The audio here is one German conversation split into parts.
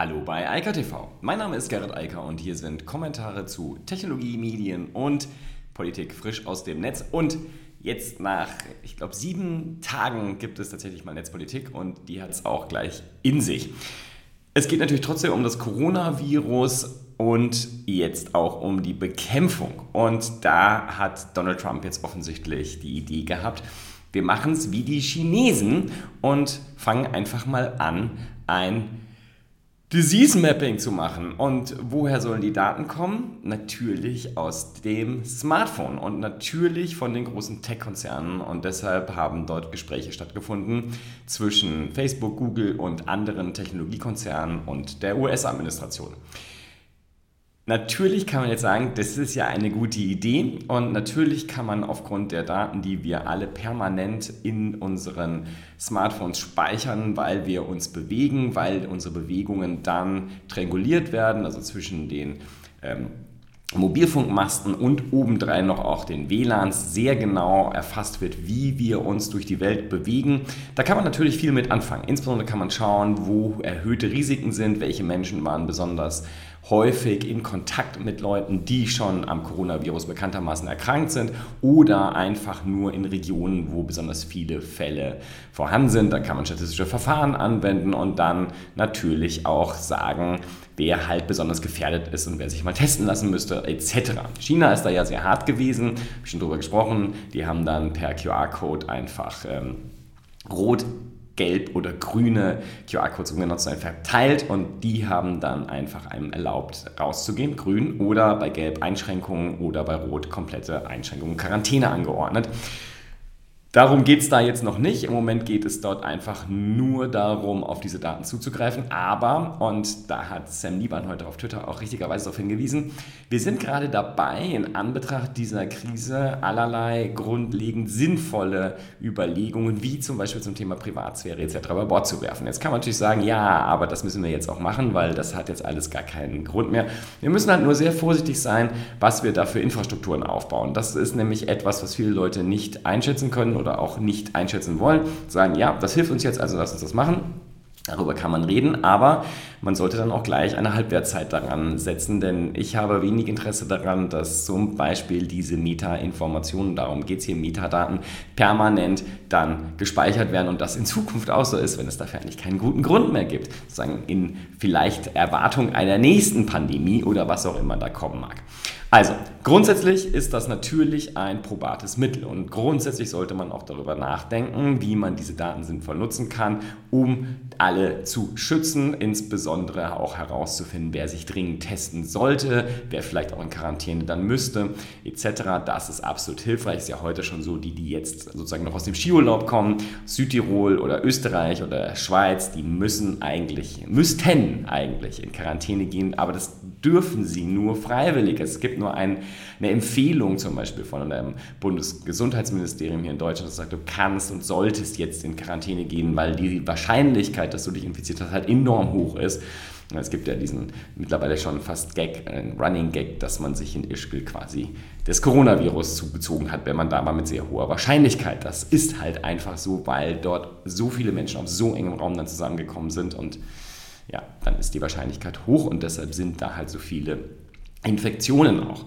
Hallo bei Eika TV. Mein Name ist Gerrit Eiker und hier sind Kommentare zu Technologie, Medien und Politik frisch aus dem Netz. Und jetzt nach, ich glaube, sieben Tagen gibt es tatsächlich mal Netzpolitik und die hat es auch gleich in sich. Es geht natürlich trotzdem um das Coronavirus und jetzt auch um die Bekämpfung. Und da hat Donald Trump jetzt offensichtlich die Idee gehabt, wir machen es wie die Chinesen und fangen einfach mal an, ein Disease Mapping zu machen. Und woher sollen die Daten kommen? Natürlich aus dem Smartphone und natürlich von den großen Tech-Konzernen. Und deshalb haben dort Gespräche stattgefunden zwischen Facebook, Google und anderen Technologiekonzernen und der US-Administration. Natürlich kann man jetzt sagen, das ist ja eine gute Idee und natürlich kann man aufgrund der Daten, die wir alle permanent in unseren Smartphones speichern, weil wir uns bewegen, weil unsere Bewegungen dann trianguliert werden, also zwischen den ähm, Mobilfunkmasten und obendrein noch auch den WLANs sehr genau erfasst wird, wie wir uns durch die Welt bewegen. Da kann man natürlich viel mit anfangen. Insbesondere kann man schauen, wo erhöhte Risiken sind, welche Menschen waren besonders häufig in Kontakt mit Leuten, die schon am Coronavirus bekanntermaßen erkrankt sind oder einfach nur in Regionen, wo besonders viele Fälle vorhanden sind. Da kann man statistische Verfahren anwenden und dann natürlich auch sagen, wer halt besonders gefährdet ist und wer sich mal testen lassen müsste, etc. China ist da ja sehr hart gewesen, habe ich schon drüber gesprochen. Die haben dann per QR-Code einfach ähm, rot gelb oder grüne QR-Codes, um genau zu sein, verteilt und die haben dann einfach einem erlaubt rauszugehen, grün oder bei gelb Einschränkungen oder bei rot komplette Einschränkungen, Quarantäne angeordnet. Darum geht es da jetzt noch nicht. Im Moment geht es dort einfach nur darum, auf diese Daten zuzugreifen. Aber, und da hat Sam Lieban heute auf Twitter auch richtigerweise darauf hingewiesen, wir sind gerade dabei, in Anbetracht dieser Krise allerlei grundlegend sinnvolle Überlegungen, wie zum Beispiel zum Thema Privatsphäre etc. über Bord zu werfen. Jetzt kann man natürlich sagen, ja, aber das müssen wir jetzt auch machen, weil das hat jetzt alles gar keinen Grund mehr. Wir müssen halt nur sehr vorsichtig sein, was wir da für Infrastrukturen aufbauen. Das ist nämlich etwas, was viele Leute nicht einschätzen können oder auch nicht einschätzen wollen, sagen, ja, das hilft uns jetzt, also lass uns das machen. Darüber kann man reden, aber man sollte dann auch gleich eine Halbwertzeit daran setzen, denn ich habe wenig Interesse daran, dass zum Beispiel diese Meta-Informationen, darum geht es hier, Metadaten, permanent dann gespeichert werden und das in Zukunft auch so ist, wenn es dafür eigentlich keinen guten Grund mehr gibt, sozusagen in vielleicht Erwartung einer nächsten Pandemie oder was auch immer da kommen mag. Also, grundsätzlich ist das natürlich ein probates Mittel und grundsätzlich sollte man auch darüber nachdenken, wie man diese Daten sinnvoll nutzen kann, um alle zu schützen, insbesondere auch herauszufinden, wer sich dringend testen sollte, wer vielleicht auch in Quarantäne dann müsste, etc. Das ist absolut hilfreich. Ist ja heute schon so, die, die jetzt sozusagen noch aus dem Skiurlaub kommen, Südtirol oder Österreich oder Schweiz, die müssen eigentlich, müssten eigentlich in Quarantäne gehen, aber das dürfen sie nur freiwillig. Es gibt nur ein, eine Empfehlung zum Beispiel von einem Bundesgesundheitsministerium hier in Deutschland, das sagt, du kannst und solltest jetzt in Quarantäne gehen, weil die Wahrscheinlichkeit, dass du dich infiziert hast, halt enorm hoch ist. Es gibt ja diesen mittlerweile schon fast Gag, ein Running Gag, dass man sich in Ischgl quasi des Coronavirus zugezogen hat, wenn man da mal mit sehr hoher Wahrscheinlichkeit. Das ist halt einfach so, weil dort so viele Menschen auf so engem Raum dann zusammengekommen sind und ja, dann ist die Wahrscheinlichkeit hoch und deshalb sind da halt so viele Infektionen auch.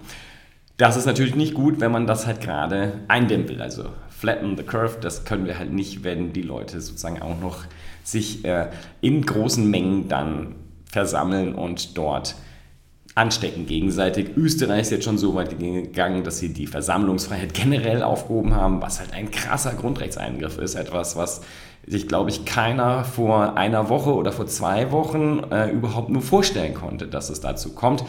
Das ist natürlich nicht gut, wenn man das halt gerade eindämmen will. Also flatten the curve, das können wir halt nicht, wenn die Leute sozusagen auch noch sich äh, in großen Mengen dann versammeln und dort anstecken gegenseitig. Österreich ist jetzt schon so weit gegangen, dass sie die Versammlungsfreiheit generell aufgehoben haben, was halt ein krasser Grundrechtseingriff ist. Etwas, was sich, glaube ich, keiner vor einer Woche oder vor zwei Wochen äh, überhaupt nur vorstellen konnte, dass es dazu kommt.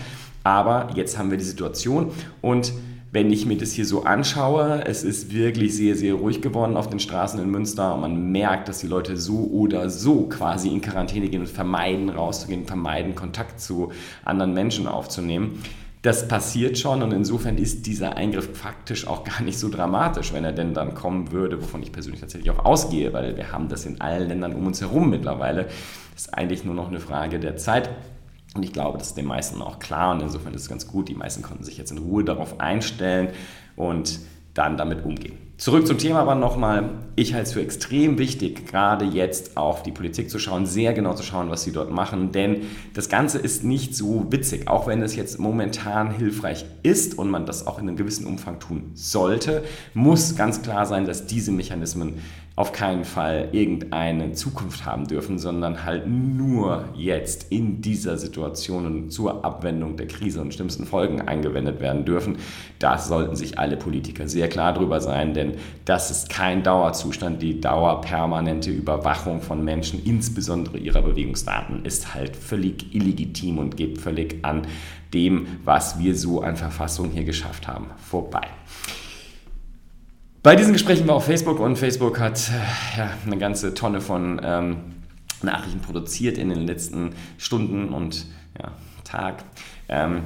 Aber jetzt haben wir die Situation und wenn ich mir das hier so anschaue, es ist wirklich sehr, sehr ruhig geworden auf den Straßen in Münster und man merkt, dass die Leute so oder so quasi in Quarantäne gehen und vermeiden rauszugehen, vermeiden Kontakt zu anderen Menschen aufzunehmen. Das passiert schon und insofern ist dieser Eingriff faktisch auch gar nicht so dramatisch, wenn er denn dann kommen würde, wovon ich persönlich tatsächlich auch ausgehe, weil wir haben das in allen Ländern um uns herum mittlerweile. Das ist eigentlich nur noch eine Frage der Zeit. Und ich glaube, das ist den meisten auch klar und insofern ist es ganz gut. Die meisten konnten sich jetzt in Ruhe darauf einstellen und dann damit umgehen. Zurück zum Thema aber nochmal. Ich halte es für extrem wichtig, gerade jetzt auf die Politik zu schauen, sehr genau zu schauen, was sie dort machen, denn das Ganze ist nicht so witzig, auch wenn es jetzt momentan hilfreich ist und man das auch in einem gewissen Umfang tun sollte, muss ganz klar sein, dass diese Mechanismen auf keinen Fall irgendeine Zukunft haben dürfen, sondern halt nur jetzt in dieser Situation und zur Abwendung der Krise und schlimmsten Folgen eingewendet werden dürfen. Da sollten sich alle Politiker sehr klar drüber sein, denn das ist kein Dauerzustand. Die dauerpermanente Überwachung von Menschen, insbesondere ihrer Bewegungsdaten, ist halt völlig illegitim und geht völlig an dem, was wir so an Verfassung hier geschafft haben, vorbei. Bei diesen Gesprächen war auch Facebook und Facebook hat äh, ja, eine ganze Tonne von ähm, Nachrichten produziert in den letzten Stunden und ja, Tag. Ähm,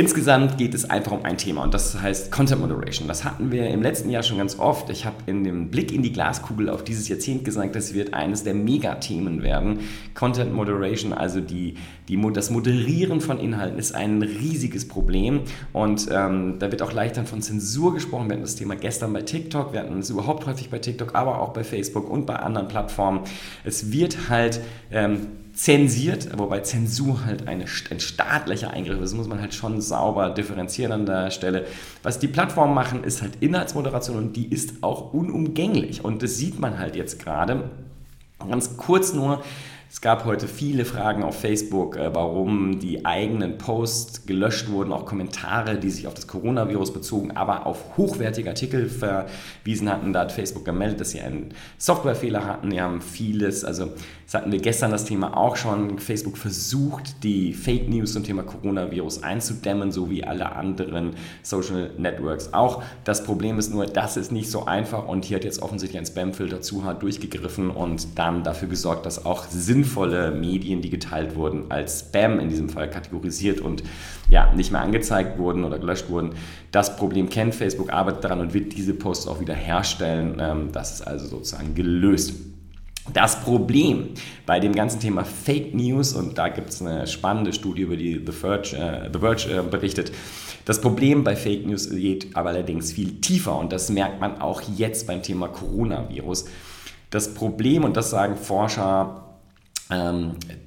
Insgesamt geht es einfach um ein Thema und das heißt Content Moderation. Das hatten wir im letzten Jahr schon ganz oft. Ich habe in dem Blick in die Glaskugel auf dieses Jahrzehnt gesagt, das wird eines der Megathemen werden. Content Moderation, also die, die, das Moderieren von Inhalten, ist ein riesiges Problem und ähm, da wird auch leicht dann von Zensur gesprochen. Wir hatten das Thema gestern bei TikTok, wir hatten es überhaupt häufig bei TikTok, aber auch bei Facebook und bei anderen Plattformen. Es wird halt ähm, zensiert, wobei Zensur halt eine, ein staatlicher Eingriff ist. Muss man halt schon sauber differenzieren an der Stelle. Was die Plattformen machen, ist halt Inhaltsmoderation und die ist auch unumgänglich. Und das sieht man halt jetzt gerade. Ganz kurz nur, es gab heute viele Fragen auf Facebook, äh, warum die eigenen Posts gelöscht wurden, auch Kommentare, die sich auf das Coronavirus bezogen, aber auf hochwertige Artikel verwiesen hatten. Da hat Facebook gemeldet, dass sie einen Softwarefehler hatten. Die haben vieles, also das hatten wir gestern das Thema auch schon. Facebook versucht, die Fake News zum Thema Coronavirus einzudämmen, so wie alle anderen Social Networks auch. Das Problem ist nur, das ist nicht so einfach und hier hat jetzt offensichtlich ein Spamfilter zu hart durchgegriffen und dann dafür gesorgt, dass auch sinnvolle Medien, die geteilt wurden, als Spam in diesem Fall kategorisiert und ja, nicht mehr angezeigt wurden oder gelöscht wurden. Das Problem kennt Facebook, arbeitet daran und wird diese Posts auch wieder herstellen. Ähm, das ist also sozusagen gelöst. Das Problem bei dem ganzen Thema Fake News, und da gibt es eine spannende Studie, über die The Verge, äh, The Verge äh, berichtet, das Problem bei Fake News geht aber allerdings viel tiefer und das merkt man auch jetzt beim Thema Coronavirus. Das Problem, und das sagen Forscher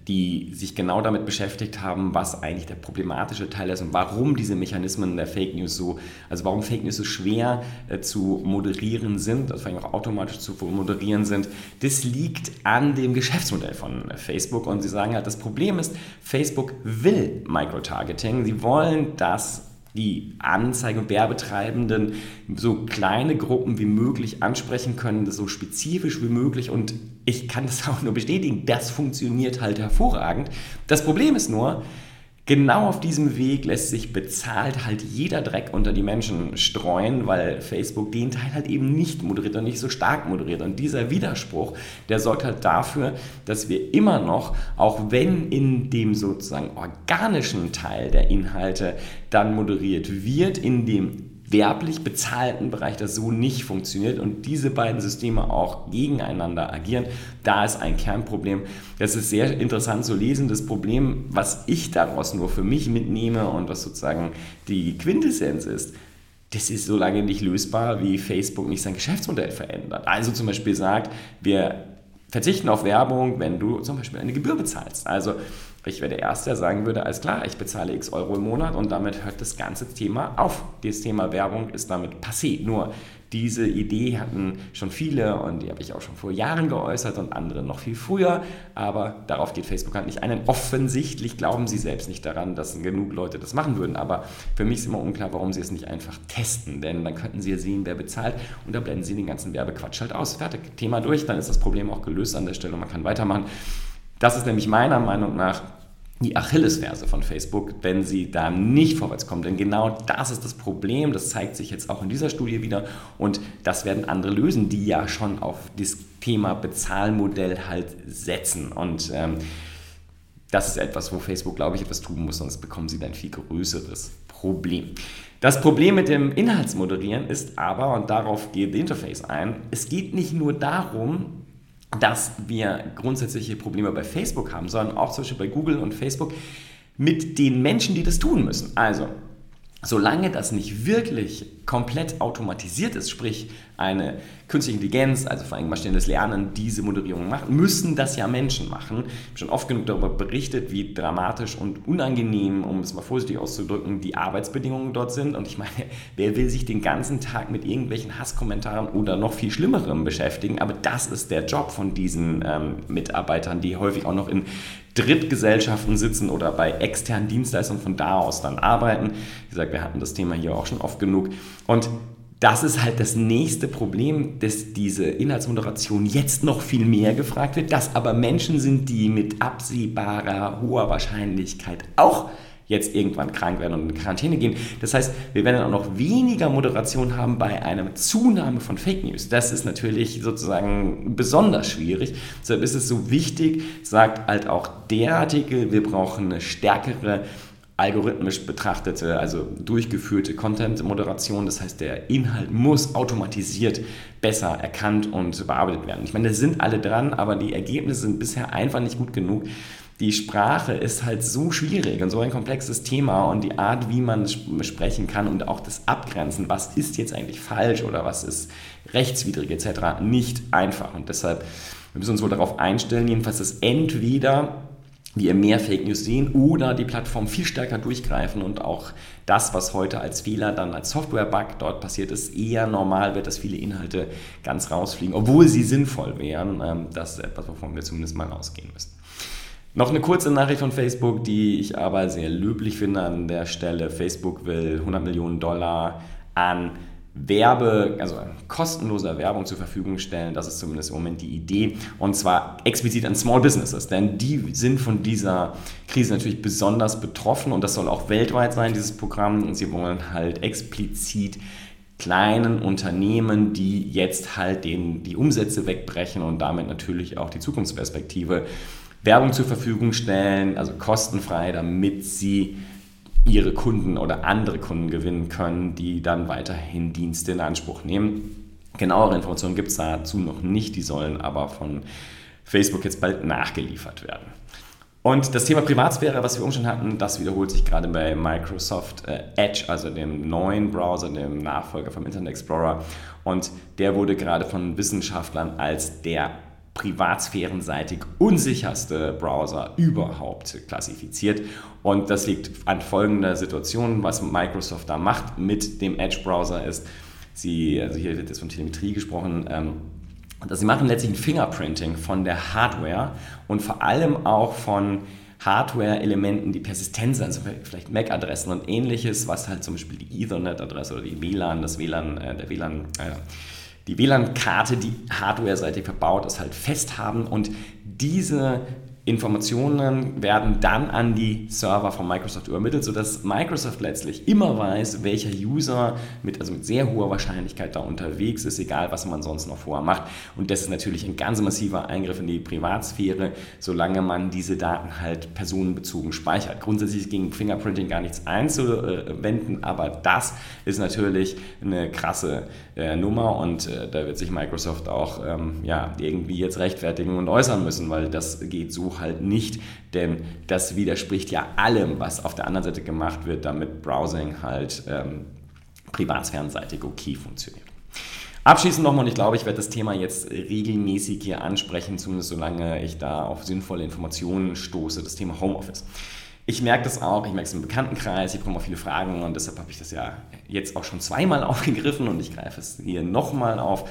die sich genau damit beschäftigt haben, was eigentlich der problematische Teil ist und warum diese Mechanismen der Fake News so, also warum Fake News so schwer äh, zu moderieren sind, also vor allem auch automatisch zu moderieren sind. Das liegt an dem Geschäftsmodell von Facebook und sie sagen halt, das Problem ist, Facebook will Microtargeting. Sie wollen, dass die Anzeige- und Werbetreibenden so kleine Gruppen wie möglich ansprechen können, so spezifisch wie möglich. Und ich kann das auch nur bestätigen, das funktioniert halt hervorragend. Das Problem ist nur, Genau auf diesem Weg lässt sich bezahlt halt jeder Dreck unter die Menschen streuen, weil Facebook den Teil halt eben nicht moderiert und nicht so stark moderiert. Und dieser Widerspruch, der sorgt halt dafür, dass wir immer noch, auch wenn in dem sozusagen organischen Teil der Inhalte dann moderiert wird, in dem werblich bezahlten Bereich das so nicht funktioniert und diese beiden Systeme auch gegeneinander agieren, da ist ein Kernproblem. Das ist sehr interessant zu lesen. Das Problem, was ich daraus nur für mich mitnehme und was sozusagen die Quintessenz ist, das ist so lange nicht lösbar, wie Facebook nicht sein Geschäftsmodell verändert. Also zum Beispiel sagt, wir verzichten auf Werbung, wenn du zum Beispiel eine Gebühr bezahlst. Also ich wäre der Erste, der sagen würde, alles klar, ich bezahle x Euro im Monat und damit hört das ganze Thema auf. Das Thema Werbung ist damit passé. Nur diese Idee hatten schon viele und die habe ich auch schon vor Jahren geäußert und andere noch viel früher, aber darauf geht Facebook halt nicht ein. Offensichtlich glauben sie selbst nicht daran, dass genug Leute das machen würden, aber für mich ist immer unklar, warum sie es nicht einfach testen, denn dann könnten sie ja sehen, wer bezahlt und da blenden sie den ganzen Werbequatsch halt aus. Fertig, Thema durch, dann ist das Problem auch gelöst an der Stelle und man kann weitermachen. Das ist nämlich meiner Meinung nach die Achillesferse von Facebook, wenn sie da nicht vorwärts kommen. Denn genau das ist das Problem. Das zeigt sich jetzt auch in dieser Studie wieder. Und das werden andere lösen, die ja schon auf das Thema Bezahlmodell halt setzen. Und ähm, das ist etwas, wo Facebook, glaube ich, etwas tun muss, sonst bekommen sie ein viel größeres Problem. Das Problem mit dem Inhaltsmoderieren ist aber, und darauf geht Interface ein, es geht nicht nur darum, dass wir grundsätzliche Probleme bei Facebook haben, sondern auch zum Beispiel bei Google und Facebook mit den Menschen, die das tun müssen. Also, solange das nicht wirklich komplett automatisiert ist, sprich eine künstliche Intelligenz, also vor allem maschinelles Lernen, diese Moderierung macht, müssen das ja Menschen machen. Ich habe schon oft genug darüber berichtet, wie dramatisch und unangenehm, um es mal vorsichtig auszudrücken, die Arbeitsbedingungen dort sind. Und ich meine, wer will sich den ganzen Tag mit irgendwelchen Hasskommentaren oder noch viel Schlimmerem beschäftigen? Aber das ist der Job von diesen ähm, Mitarbeitern, die häufig auch noch in Drittgesellschaften sitzen oder bei externen Dienstleistungen von da aus dann arbeiten. Wie gesagt, wir hatten das Thema hier auch schon oft genug. Und das ist halt das nächste Problem, dass diese Inhaltsmoderation jetzt noch viel mehr gefragt wird, dass aber Menschen sind, die mit absehbarer hoher Wahrscheinlichkeit auch jetzt irgendwann krank werden und in Quarantäne gehen. Das heißt, wir werden auch noch weniger Moderation haben bei einer Zunahme von Fake News. Das ist natürlich sozusagen besonders schwierig. Deshalb ist es so wichtig, sagt halt auch der Artikel, wir brauchen eine stärkere algorithmisch betrachtete, also durchgeführte Content-Moderation. Das heißt, der Inhalt muss automatisiert besser erkannt und bearbeitet werden. Ich meine, da sind alle dran, aber die Ergebnisse sind bisher einfach nicht gut genug die Sprache ist halt so schwierig und so ein komplexes Thema und die Art, wie man sprechen kann und auch das Abgrenzen, was ist jetzt eigentlich falsch oder was ist rechtswidrig etc., nicht einfach. Und deshalb wir müssen uns wohl darauf einstellen, jedenfalls, dass entweder wir mehr Fake News sehen oder die Plattform viel stärker durchgreifen und auch das, was heute als Fehler dann als Software-Bug dort passiert ist, eher normal wird, dass viele Inhalte ganz rausfliegen, obwohl sie sinnvoll wären. Ähm, das ist etwas, wovon wir zumindest mal ausgehen müssen. Noch eine kurze Nachricht von Facebook, die ich aber sehr löblich finde an der Stelle. Facebook will 100 Millionen Dollar an Werbe, also kostenloser Werbung zur Verfügung stellen. Das ist zumindest im Moment die Idee. Und zwar explizit an Small Businesses, denn die sind von dieser Krise natürlich besonders betroffen und das soll auch weltweit sein, dieses Programm. Und sie wollen halt explizit kleinen Unternehmen, die jetzt halt den, die Umsätze wegbrechen und damit natürlich auch die Zukunftsperspektive Werbung zur Verfügung stellen, also kostenfrei, damit sie ihre Kunden oder andere Kunden gewinnen können, die dann weiterhin Dienste in Anspruch nehmen. Genauere Informationen gibt es dazu noch nicht, die sollen aber von Facebook jetzt bald nachgeliefert werden. Und das Thema Privatsphäre, was wir schon hatten, das wiederholt sich gerade bei Microsoft äh, Edge, also dem neuen Browser, dem Nachfolger vom Internet Explorer. Und der wurde gerade von Wissenschaftlern als der privatsphärenseitig unsicherste Browser überhaupt klassifiziert. Und das liegt an folgender Situation, was Microsoft da macht mit dem Edge-Browser ist, sie, also hier wird jetzt von Telemetrie gesprochen, ähm, dass sie machen letztlich ein Fingerprinting von der Hardware und vor allem auch von Hardware-Elementen, die persistent sind, also vielleicht MAC-Adressen und ähnliches, was halt zum Beispiel die Ethernet-Adresse oder die WLAN, das WLAN, äh, der WLAN, äh, die WLAN-Karte, die hardware-seitig verbaut ist, halt festhaben und diese Informationen werden dann an die Server von Microsoft übermittelt, sodass Microsoft letztlich immer weiß, welcher User mit, also mit sehr hoher Wahrscheinlichkeit da unterwegs ist, egal was man sonst noch vorher macht. Und das ist natürlich ein ganz massiver Eingriff in die Privatsphäre, solange man diese Daten halt personenbezogen speichert. Grundsätzlich ist gegen Fingerprinting gar nichts einzuwenden, aber das ist natürlich eine krasse äh, Nummer und äh, da wird sich Microsoft auch ähm, ja, irgendwie jetzt rechtfertigen und äußern müssen, weil das geht so halt nicht, denn das widerspricht ja allem, was auf der anderen Seite gemacht wird, damit Browsing halt ähm, privatsphärenseitig okay funktioniert. Abschließend nochmal, und ich glaube, ich werde das Thema jetzt regelmäßig hier ansprechen, zumindest solange ich da auf sinnvolle Informationen stoße, das Thema Homeoffice. Ich merke das auch, ich merke es im Bekanntenkreis, ich bekomme auch viele Fragen und deshalb habe ich das ja jetzt auch schon zweimal aufgegriffen und ich greife es hier nochmal auf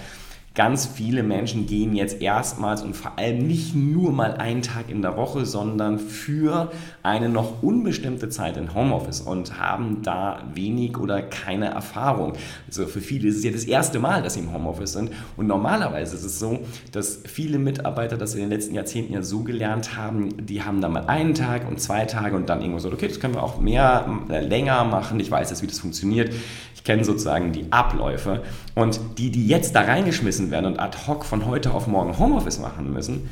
ganz viele Menschen gehen jetzt erstmals und vor allem nicht nur mal einen Tag in der Woche, sondern für eine noch unbestimmte Zeit in Homeoffice und haben da wenig oder keine Erfahrung. Also für viele ist es ja das erste Mal, dass sie im Homeoffice sind. Und normalerweise ist es so, dass viele Mitarbeiter das in den letzten Jahrzehnten ja so gelernt haben, die haben dann mal einen Tag und zwei Tage und dann irgendwo so, okay, das können wir auch mehr, äh, länger machen, ich weiß jetzt, wie das funktioniert, ich kenne sozusagen die Abläufe. Und die, die jetzt da reingeschmissen werden und ad hoc von heute auf morgen Homeoffice machen müssen,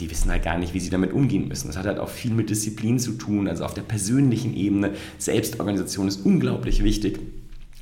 die wissen halt gar nicht, wie sie damit umgehen müssen. Das hat halt auch viel mit Disziplin zu tun, also auf der persönlichen Ebene. Selbstorganisation ist unglaublich wichtig.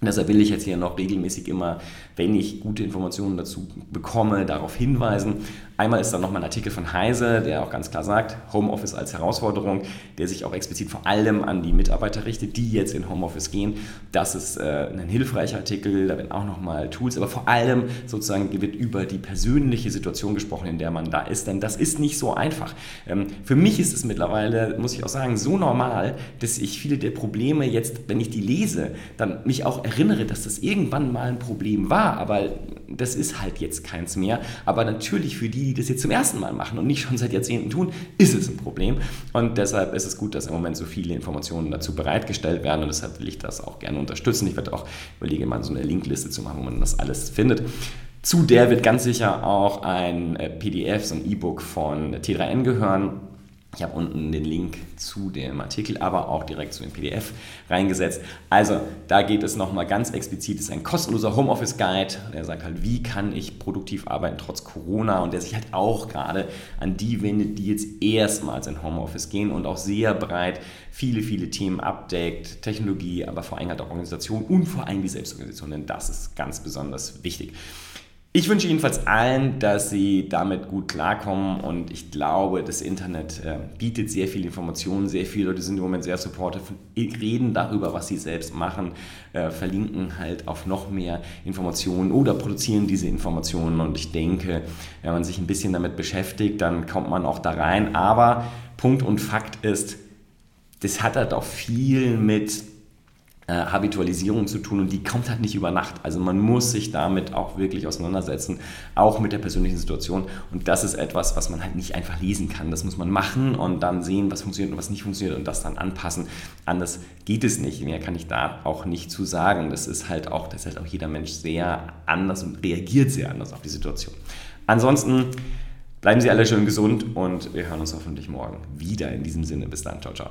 Deshalb will ich jetzt hier noch regelmäßig immer, wenn ich gute Informationen dazu bekomme, darauf hinweisen. Einmal ist da nochmal ein Artikel von Heise, der auch ganz klar sagt, Homeoffice als Herausforderung, der sich auch explizit vor allem an die Mitarbeiter richtet, die jetzt in Homeoffice gehen. Das ist äh, ein hilfreicher Artikel, da werden auch nochmal Tools, aber vor allem sozusagen wird über die persönliche Situation gesprochen, in der man da ist, denn das ist nicht so einfach. Ähm, für mich ist es mittlerweile, muss ich auch sagen, so normal, dass ich viele der Probleme jetzt, wenn ich die lese, dann mich auch erinnere, dass das irgendwann mal ein Problem war, aber das ist halt jetzt keins mehr. Aber natürlich für die, die das jetzt zum ersten Mal machen und nicht schon seit Jahrzehnten tun, ist es ein Problem. Und deshalb ist es gut, dass im Moment so viele Informationen dazu bereitgestellt werden und deshalb will ich das auch gerne unterstützen. Ich werde auch überlegen, mal so eine Linkliste zu machen, wo man das alles findet. Zu der wird ganz sicher auch ein äh, PDF, so ein E-Book von T3N gehören ich habe unten den Link zu dem Artikel, aber auch direkt zu dem PDF reingesetzt. Also da geht es nochmal ganz explizit, es ist ein kostenloser Homeoffice-Guide. Der sagt halt, wie kann ich produktiv arbeiten trotz Corona und der sich halt auch gerade an die wendet, die jetzt erstmals in Homeoffice gehen und auch sehr breit viele, viele Themen abdeckt. Technologie, aber vor allem halt auch Organisation und vor allem die Selbstorganisation, denn das ist ganz besonders wichtig. Ich wünsche jedenfalls allen, dass sie damit gut klarkommen und ich glaube, das Internet äh, bietet sehr viel Informationen, sehr viele Leute sind im Moment sehr supportive, reden darüber, was sie selbst machen, äh, verlinken halt auf noch mehr Informationen oder produzieren diese Informationen. Und ich denke, wenn man sich ein bisschen damit beschäftigt, dann kommt man auch da rein, aber Punkt und Fakt ist, das hat halt auch viel mit äh, Habitualisierung zu tun und die kommt halt nicht über Nacht. Also man muss sich damit auch wirklich auseinandersetzen, auch mit der persönlichen Situation und das ist etwas, was man halt nicht einfach lesen kann. Das muss man machen und dann sehen, was funktioniert und was nicht funktioniert und das dann anpassen. Anders geht es nicht. Mehr kann ich da auch nicht zu sagen. Das ist halt auch, das ist halt auch jeder Mensch sehr anders und reagiert sehr anders auf die Situation. Ansonsten bleiben Sie alle schön gesund und wir hören uns hoffentlich morgen wieder. In diesem Sinne, bis dann, ciao, ciao.